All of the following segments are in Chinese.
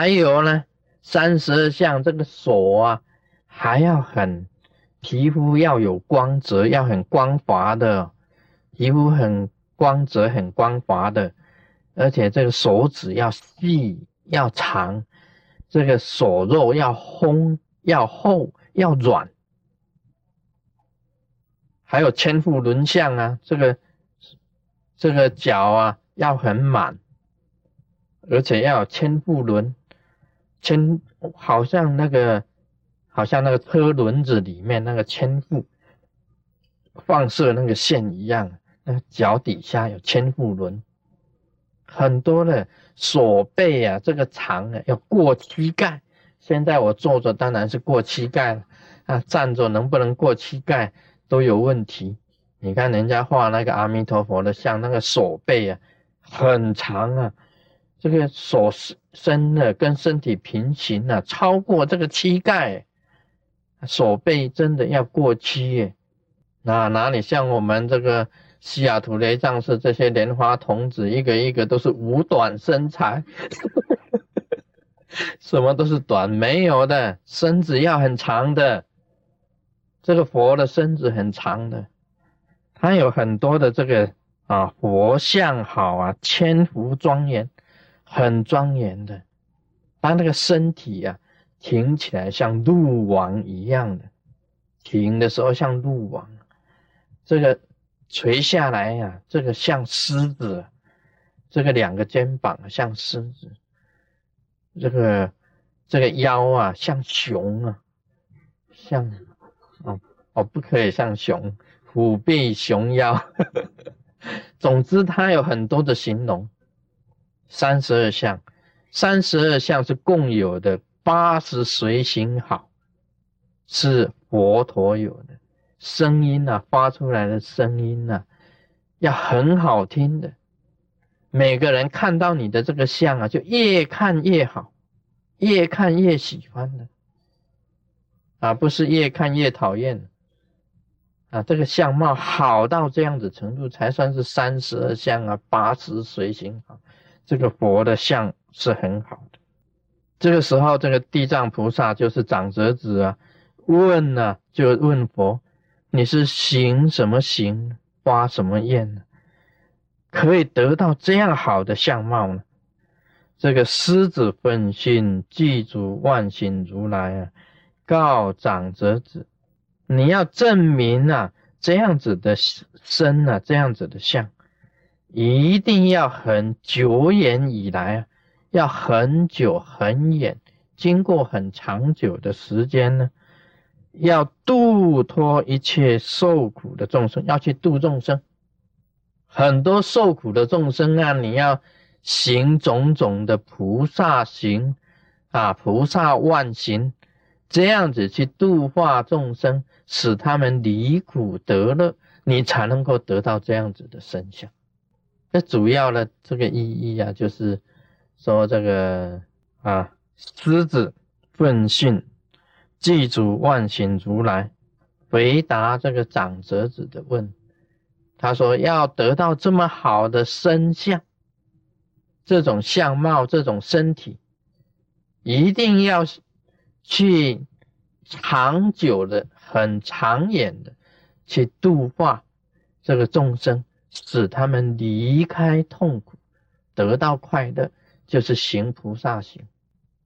还有呢，三十二相这个手啊，还要很皮肤要有光泽，要很光滑的，皮肤很光泽、很光滑的，而且这个手指要细、要长，这个手肉要烘、要厚、要软，还有千户轮相啊，这个这个脚啊要很满。而且要有千腹轮，千好像那个，好像那个车轮子里面那个千腹放射那个线一样，那个脚底下有千腹轮，很多的手背啊，这个长啊要过膝盖。现在我坐着当然是过膝盖了，啊，站着能不能过膝盖都有问题。你看人家画那个阿弥陀佛的像，那个手背啊很长啊。这个手是身的跟身体平行了，超过这个膝盖，手背真的要过膝耶。那哪里像我们这个西雅图雷藏寺这些莲花童子，一个一个都是五短身材，什么都是短，没有的，身子要很长的。这个佛的身子很长的，他有很多的这个啊佛像好啊，千佛庄严。很庄严的，他那个身体呀，挺起来像鹿王一样的，挺的时候像鹿王，这个垂下来呀，这个像狮子，这个两个肩膀像狮子，这个这个腰啊像熊啊，像哦哦不可以像熊，虎背熊腰，总之它有很多的形容。三十二相，三十二相是共有的。八十随行好，是佛陀有的。声音呐，发出来的声音呐，要很好听的。每个人看到你的这个相啊，就越看越好，越看越喜欢的，啊，不是越看越讨厌啊，这个相貌好到这样子程度，才算是三十二相啊，八十随行好。这个佛的像是很好的，这个时候，这个地藏菩萨就是长者子啊，问呢就问佛，你是行什么行，发什么愿？可以得到这样好的相貌呢？这个狮子分心祭祖万行如来啊，告长者子，你要证明啊，这样子的身啊，这样子的相。一定要很久远以来啊，要很久很远，经过很长久的时间呢，要度脱一切受苦的众生，要去度众生。很多受苦的众生啊，你要行种种的菩萨行啊，菩萨万行，这样子去度化众生，使他们离苦得乐，你才能够得到这样子的身相。这主要的这个意义啊，就是说这个啊，狮子奋训祭祖万行如来回答这个长者子的问，他说要得到这么好的身相，这种相貌，这种身体，一定要去长久的、很长远的去度化这个众生。使他们离开痛苦，得到快乐，就是行菩萨行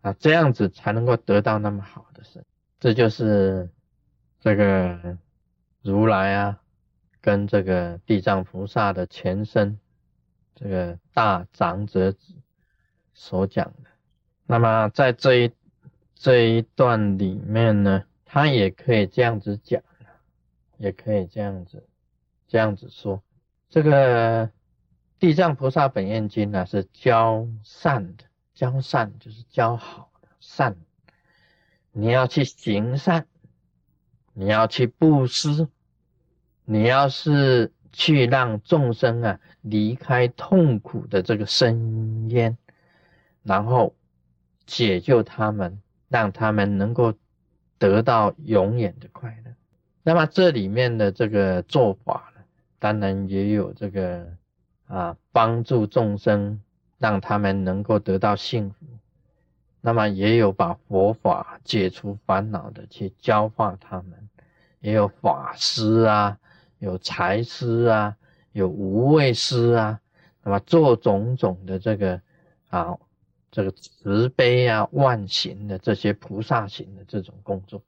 啊，这样子才能够得到那么好的身。这就是这个如来啊，跟这个地藏菩萨的前身，这个大长者子所讲的。那么在这一这一段里面呢，他也可以这样子讲，也可以这样子这样子说。这个地藏菩萨本愿经呢，是教善的，教善就是教好的善。你要去行善，你要去布施，你要是去让众生啊离开痛苦的这个深渊，然后解救他们，让他们能够得到永远的快乐。那么这里面的这个做法。当然也有这个啊，帮助众生，让他们能够得到幸福，那么也有把佛法解除烦恼的去教化他们，也有法师啊，有财师啊，有无畏师啊，那么做种种的这个啊，这个慈悲啊、万行的这些菩萨行的这种工作。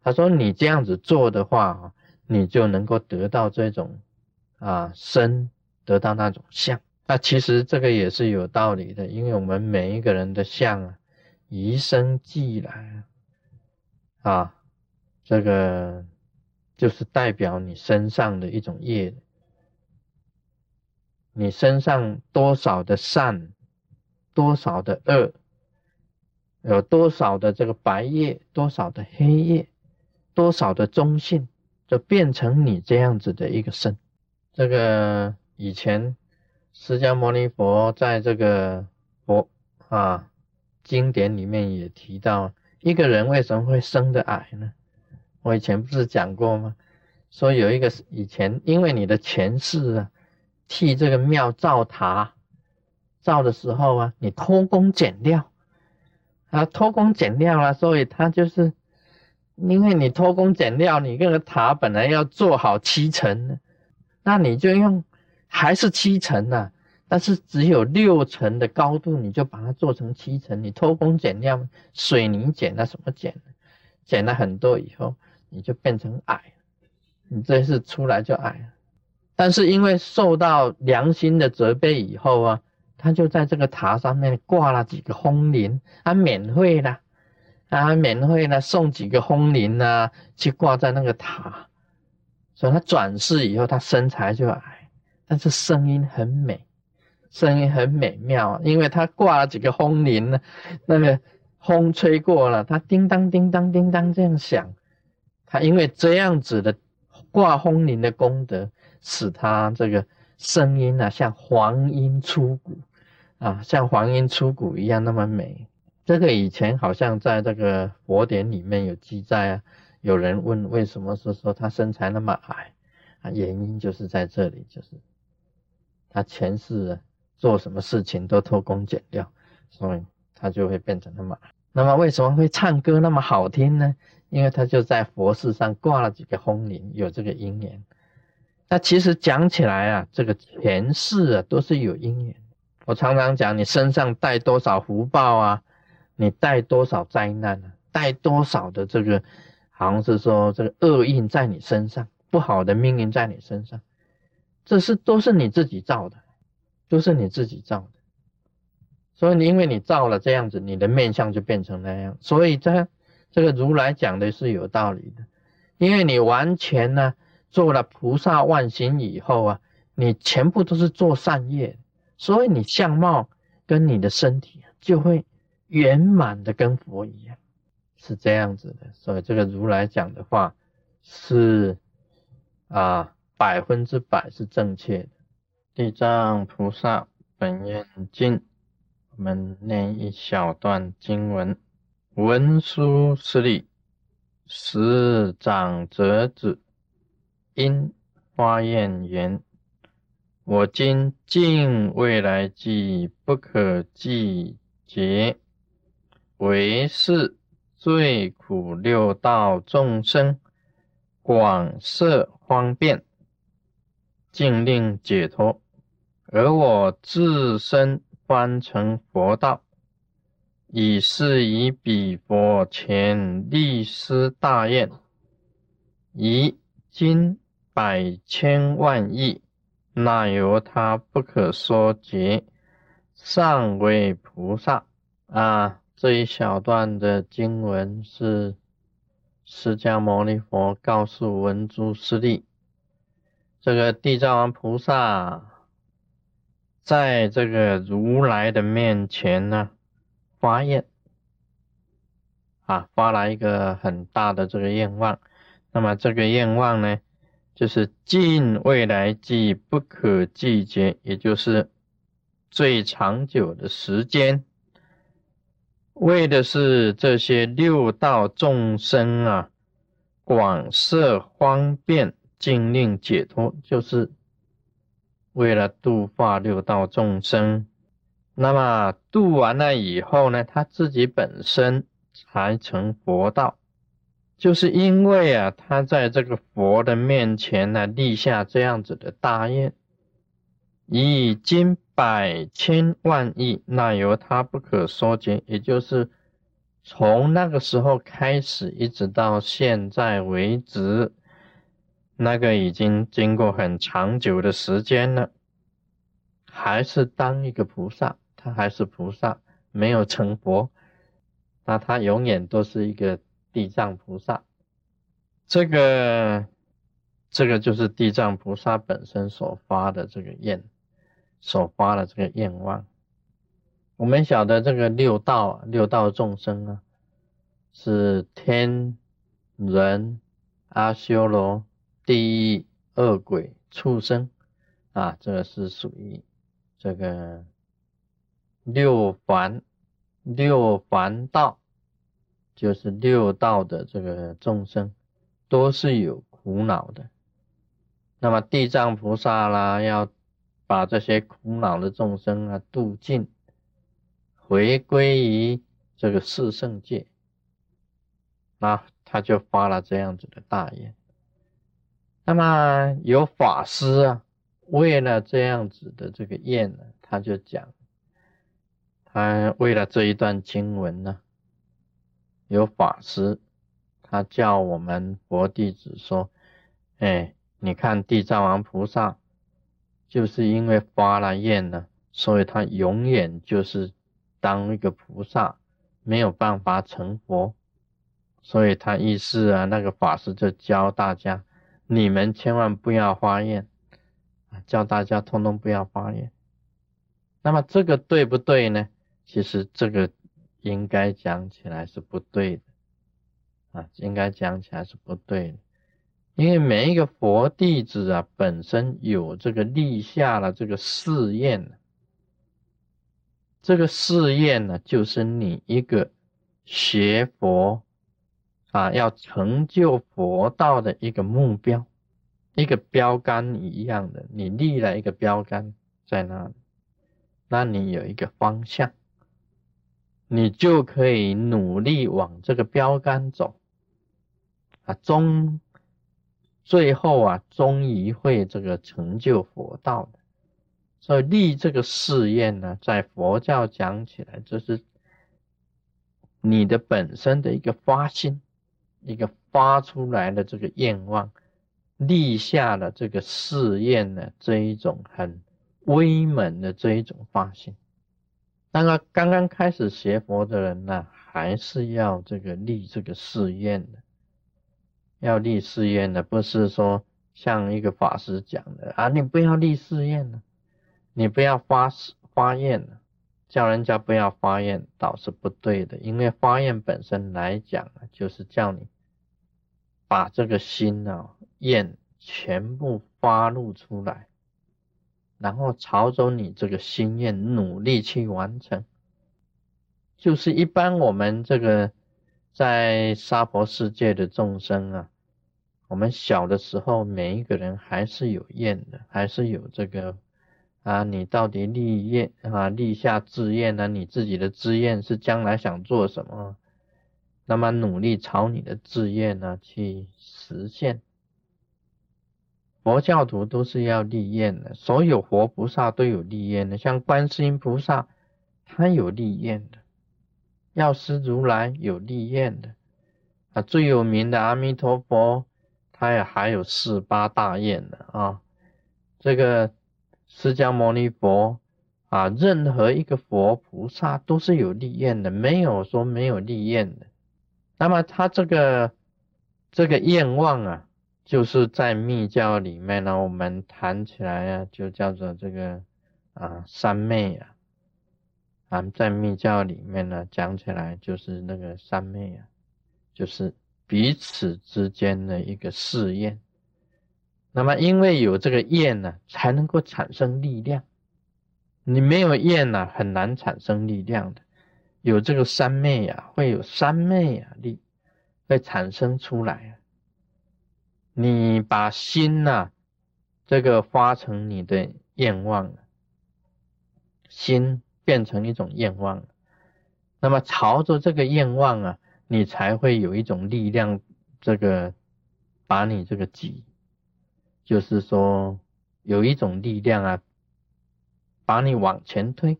他说：“你这样子做的话，你就能够得到这种啊身，得到那种相。那其实这个也是有道理的，因为我们每一个人的相啊，与生俱来啊，这个就是代表你身上的一种业，你身上多少的善，多少的恶，有多少的这个白夜，多少的黑夜。”多少的中性，就变成你这样子的一个身。这个以前释迦牟尼佛在这个佛啊经典里面也提到，一个人为什么会生的矮呢？我以前不是讲过吗？说有一个以前因为你的前世啊，替这个庙造塔，造的时候啊，你偷工减料啊，偷工减料了，所以他就是。因为你偷工减料，你这个塔本来要做好七层，那你就用还是七层呐，但是只有六层的高度，你就把它做成七层。你偷工减料，水泥减了什么减？减了很多以后，你就变成矮，你这是出来就矮。但是因为受到良心的责备以后啊，他就在这个塔上面挂了几个风铃，啊，免费的。啊，免费呢，送几个风铃啊，去挂在那个塔，所以他转世以后，他身材就矮，但是声音很美，声音很美妙，因为他挂了几个风铃呢，那个风吹过了，他叮当叮当叮当这样响，他因为这样子的挂风铃的功德，使他这个声音啊，像黄莺出谷啊，像黄莺出谷一样那么美。这个以前好像在这个佛典里面有记载啊，有人问为什么是说他身材那么矮啊？原因就是在这里，就是他前世做什么事情都偷工减料，所以他就会变成那么矮。那么为什么会唱歌那么好听呢？因为他就在佛寺上挂了几个风铃，有这个因缘。那其实讲起来啊，这个前世啊都是有因缘。我常常讲，你身上带多少福报啊？你带多少灾难呢？带多少的这个，好像是说这个厄运在你身上，不好的命运在你身上，这是都是你自己造的，都是你自己造的。所以你因为你造了这样子，你的面相就变成那样。所以这这个如来讲的是有道理的，因为你完全呢做了菩萨万行以后啊，你全部都是做善业，所以你相貌跟你的身体就会。圆满的跟佛一样，是这样子的，所以这个如来讲的话是啊百分之百是正确的。地藏菩萨本愿经，我们念一小段经文：文殊师利，十长者子，因花愿言：我今尽未来际不可计劫。为是最苦六道众生广设方便，尽令解脱，而我自身方成佛道，以是以彼佛前立施大愿，以今百千万亿，那由他不可说劫，上为菩萨啊。这一小段的经文是释迦牟尼佛告诉文殊师利，这个地藏王菩萨在这个如来的面前呢发愿啊，发了一个很大的这个愿望。那么这个愿望呢，就是尽未来际不可计劫，也就是最长久的时间。为的是这些六道众生啊，广设方便，尽令解脱，就是为了度化六道众生。那么度完了以后呢，他自己本身才成佛道，就是因为啊，他在这个佛的面前呢，立下这样子的大愿，已经百千万亿，那由他不可说尽，也就是从那个时候开始，一直到现在为止，那个已经经过很长久的时间了，还是当一个菩萨。他还是菩萨，没有成佛，那他永远都是一个地藏菩萨。这个，这个就是地藏菩萨本身所发的这个愿，所发的这个愿望。我们晓得这个六道，六道众生啊，是天人、阿修罗、地狱、恶鬼、畜生啊，这个是属于这个。六凡，六凡道，就是六道的这个众生，都是有苦恼的。那么地藏菩萨啦，要把这些苦恼的众生啊度尽，回归于这个四圣界，那他就发了这样子的大愿。那么有法师啊，为了这样子的这个愿呢，他就讲。他为了这一段经文呢，有法师，他叫我们佛弟子说：“哎，你看地藏王菩萨，就是因为发了愿呢，所以他永远就是当一个菩萨，没有办法成佛。所以他意思啊，那个法师就教大家，你们千万不要发愿，叫大家通通不要发愿。那么这个对不对呢？”其实这个应该讲起来是不对的啊，应该讲起来是不对的，因为每一个佛弟子啊，本身有这个立下了这个誓愿这个誓愿呢，就是你一个学佛啊，要成就佛道的一个目标，一个标杆一样的，你立了一个标杆在那里，那你有一个方向。你就可以努力往这个标杆走啊，终最后啊，终于会这个成就佛道的。所以立这个誓愿呢，在佛教讲起来，就是你的本身的一个发心，一个发出来的这个愿望，立下了这个誓愿呢，这一种很威猛的这一种发心。当然刚刚开始学佛的人呢，还是要这个立这个誓愿的，要立誓愿的，不是说像一个法师讲的啊，你不要立誓愿了，你不要发发愿了，叫人家不要发愿倒是不对的，因为发愿本身来讲啊，就是叫你把这个心啊愿全部发露出来。然后朝着你这个心愿努力去完成，就是一般我们这个在娑婆世界的众生啊，我们小的时候每一个人还是有愿的，还是有这个啊，你到底立愿啊，立下志愿呢？你自己的志愿是将来想做什么？那么努力朝你的志愿呢去实现。佛教徒都是要立愿的，所有活菩萨都有立愿的，像观世音菩萨，他有立愿的；药师如来有立愿的，啊，最有名的阿弥陀佛，他也还有四八大愿的啊。这个释迦牟尼佛啊，任何一个佛菩萨都是有立愿的，没有说没有立愿的。那么他这个这个愿望啊。就是在密教里面呢，我们谈起来啊，就叫做这个啊三昧啊，啊在密教里面呢讲起来就是那个三昧啊，就是彼此之间的一个试验。那么因为有这个验呢，才能够产生力量。你没有验呢，很难产生力量的。有这个三昧啊，会有三昧啊力会产生出来啊。你把心呐，这个发成你的愿望，心变成一种愿望。那么朝着这个愿望啊，你才会有一种力量，这个把你这个挤，就是说有一种力量啊，把你往前推。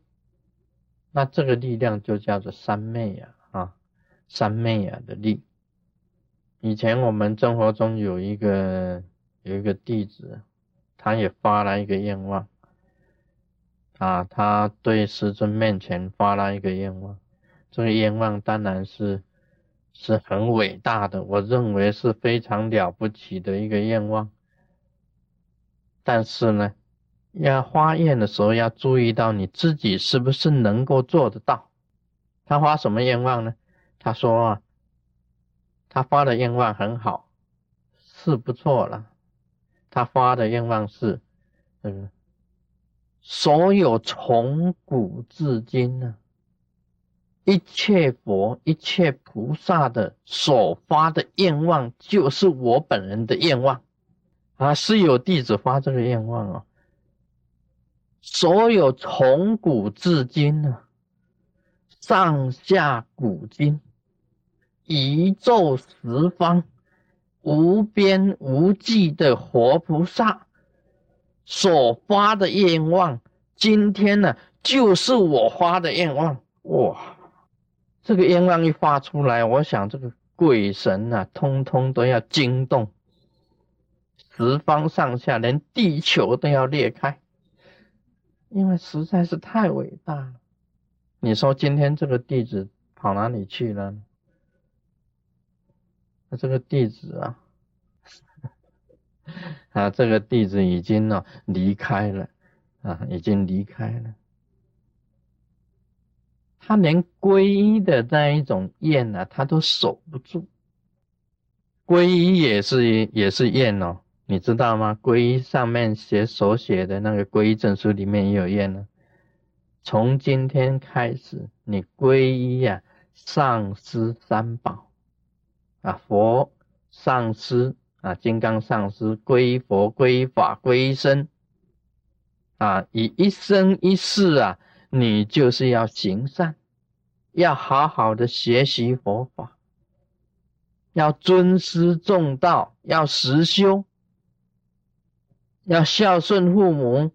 那这个力量就叫做三昧呀，啊，三昧呀的力。以前我们生活中有一个有一个弟子，他也发了一个愿望，啊，他对师尊面前发了一个愿望。这个愿望当然是是很伟大的，我认为是非常了不起的一个愿望。但是呢，要发愿的时候要注意到你自己是不是能够做得到。他发什么愿望呢？他说啊，他发的愿望很好，是不错了。他发的愿望是，嗯，所有从古至今呢。一切佛、一切菩萨的所发的愿望，就是我本人的愿望啊！是有弟子发这个愿望哦。所有从古至今呢，上下古今，宇宙十方无边无际的活菩萨所发的愿望，今天呢，就是我发的愿望哇！这个愿望一发出来，我想这个鬼神啊，通通都要惊动，十方上下，连地球都要裂开，因为实在是太伟大了。你说今天这个弟子跑哪里去了？那这个弟子啊，啊，这个弟子已经呢离开了，啊，已经离开了。他连皈依的那一种愿呢，他都守不住。皈依也是也是愿哦，你知道吗？皈依上面写手写的那个皈依证书里面也有愿呢。从今天开始，你皈依呀，上师三宝啊，佛、上师啊，金刚上师，皈依佛、皈依法、皈依僧啊，以一生一世啊。你就是要行善，要好好的学习佛法，要尊师重道，要实修，要孝顺父母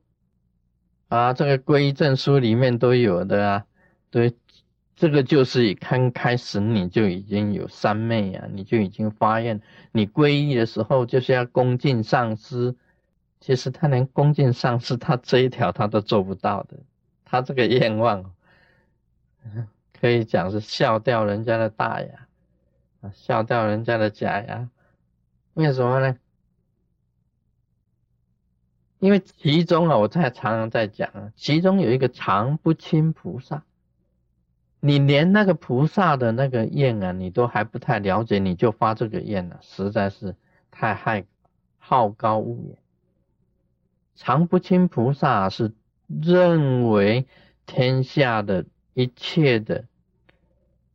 啊！这个皈依证书里面都有的啊。对，这个就是刚开始你就已经有三昧啊，你就已经发愿，你皈依的时候就是要恭敬上师。其实他连恭敬上师，他这一条他都做不到的。他这个愿望，可以讲是笑掉人家的大牙，啊，笑掉人家的假牙。为什么呢？因为其中啊，我在常常在讲啊，其中有一个常不轻菩萨，你连那个菩萨的那个愿啊，你都还不太了解，你就发这个愿了，实在是太害好高骛远。常不轻菩萨是。认为天下的一切的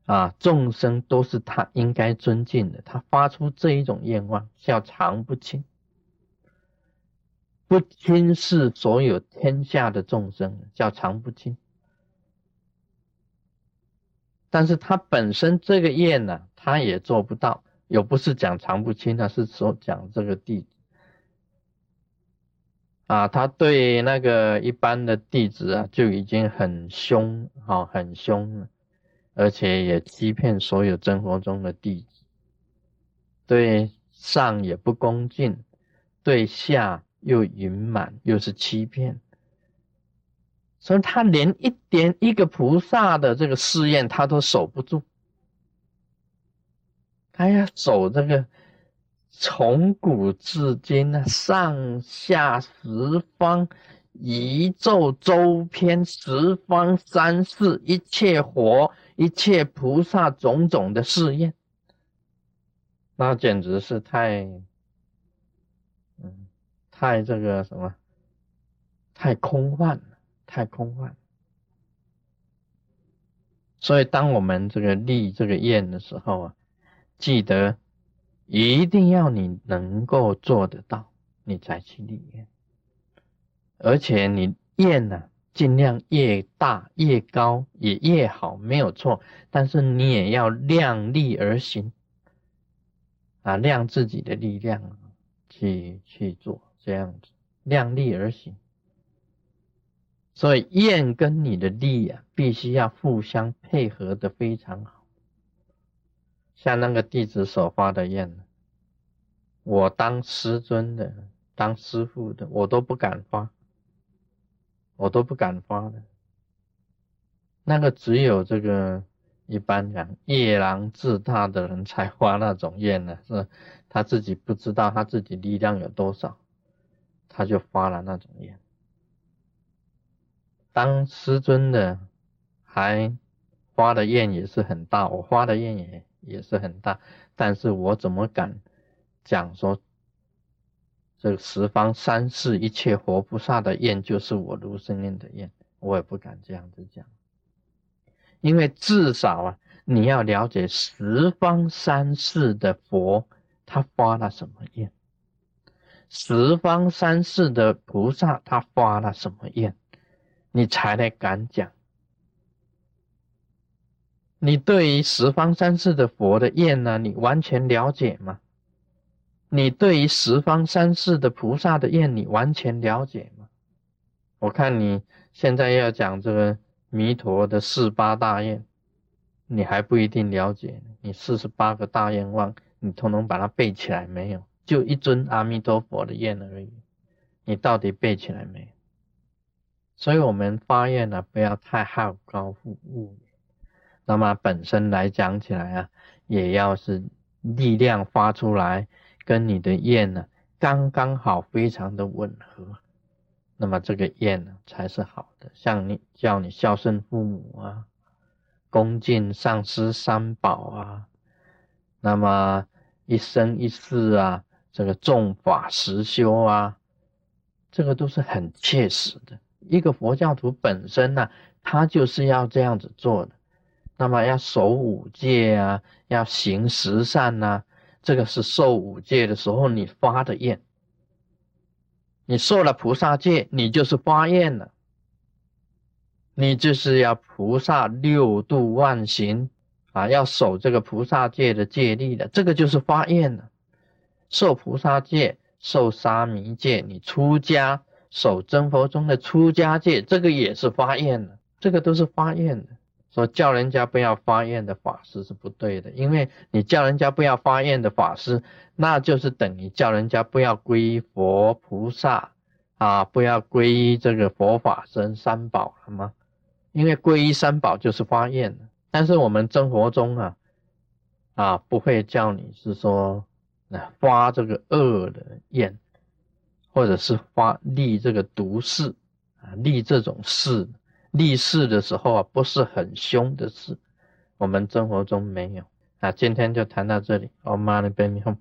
啊众生都是他应该尊敬的，他发出这一种愿望叫常不轻，不轻视所有天下的众生叫常不轻。但是他本身这个业呢，他也做不到，又不是讲常不清，他是说讲这个弟子。啊，他对那个一般的弟子啊，就已经很凶，哈，很凶了，而且也欺骗所有生活中的弟子，对上也不恭敬，对下又隐瞒，又是欺骗，所以他连一点一个菩萨的这个试验，他都守不住，他要守这个。从古至今呢，上下十方宇宙周边十方三世一切佛一切菩萨种种的试验，那简直是太，嗯，太这个什么，太空幻了，太空幻。所以，当我们这个立这个愿的时候啊，记得。一定要你能够做得到，你才去立愿。而且你愿呢，尽量越大越高也越好，没有错。但是你也要量力而行，啊，量自己的力量去去做这样子，量力而行。所以愿跟你的力啊，必须要互相配合的非常好。像那个弟子所发的愿，我当师尊的，当师傅的，我都不敢发。我都不敢发的，那个只有这个一般讲夜郎自大的人才发那种愿呢，是他自己不知道他自己力量有多少，他就发了那种愿。当师尊的还发的愿也是很大，我发的愿也也是很大，但是我怎么敢讲说？这十方三世一切活菩萨的愿，就是我卢生念的愿，我也不敢这样子讲，因为至少啊，你要了解十方三世的佛他发了什么愿，十方三世的菩萨他发了什么愿，你才来敢讲。你对于十方三世的佛的愿呢，你完全了解吗？你对于十方三世的菩萨的愿，你完全了解吗？我看你现在要讲这个弥陀的四八大愿，你还不一定了解。你四十八个大愿望，你通通把它背起来没有？就一尊阿弥陀佛的愿而已，你到底背起来没有？所以，我们发愿呢，不要太好高骛远。那么本身来讲起来啊，也要是力量发出来。跟你的愿呢，刚刚好，非常的吻合，那么这个愿呢才是好的。像你叫你孝顺父母啊，恭敬上师三宝啊，那么一生一世啊，这个重法实修啊，这个都是很切实的。一个佛教徒本身呢，他就是要这样子做的。那么要守五戒啊，要行十善呐。这个是受五戒的时候你发的愿，你受了菩萨戒，你就是发愿了，你就是要菩萨六度万行啊，要守这个菩萨戒的戒律的，这个就是发愿了。受菩萨戒，受沙弥戒，你出家守真佛中的出家戒，这个也是发愿的，这个都是发愿的。说叫人家不要发愿的法师是不对的，因为你叫人家不要发愿的法师，那就是等于叫人家不要皈依佛菩萨啊，不要皈依这个佛法僧三宝了吗？因为皈依三宝就是发愿的，但是我们生活中啊啊不会叫你是说啊发这个恶的愿，或者是发立这个毒誓啊立这种誓。立誓的时候啊，不是很凶的事，我们生活中没有。啊，今天就谈到这里，我妈的，拜你好。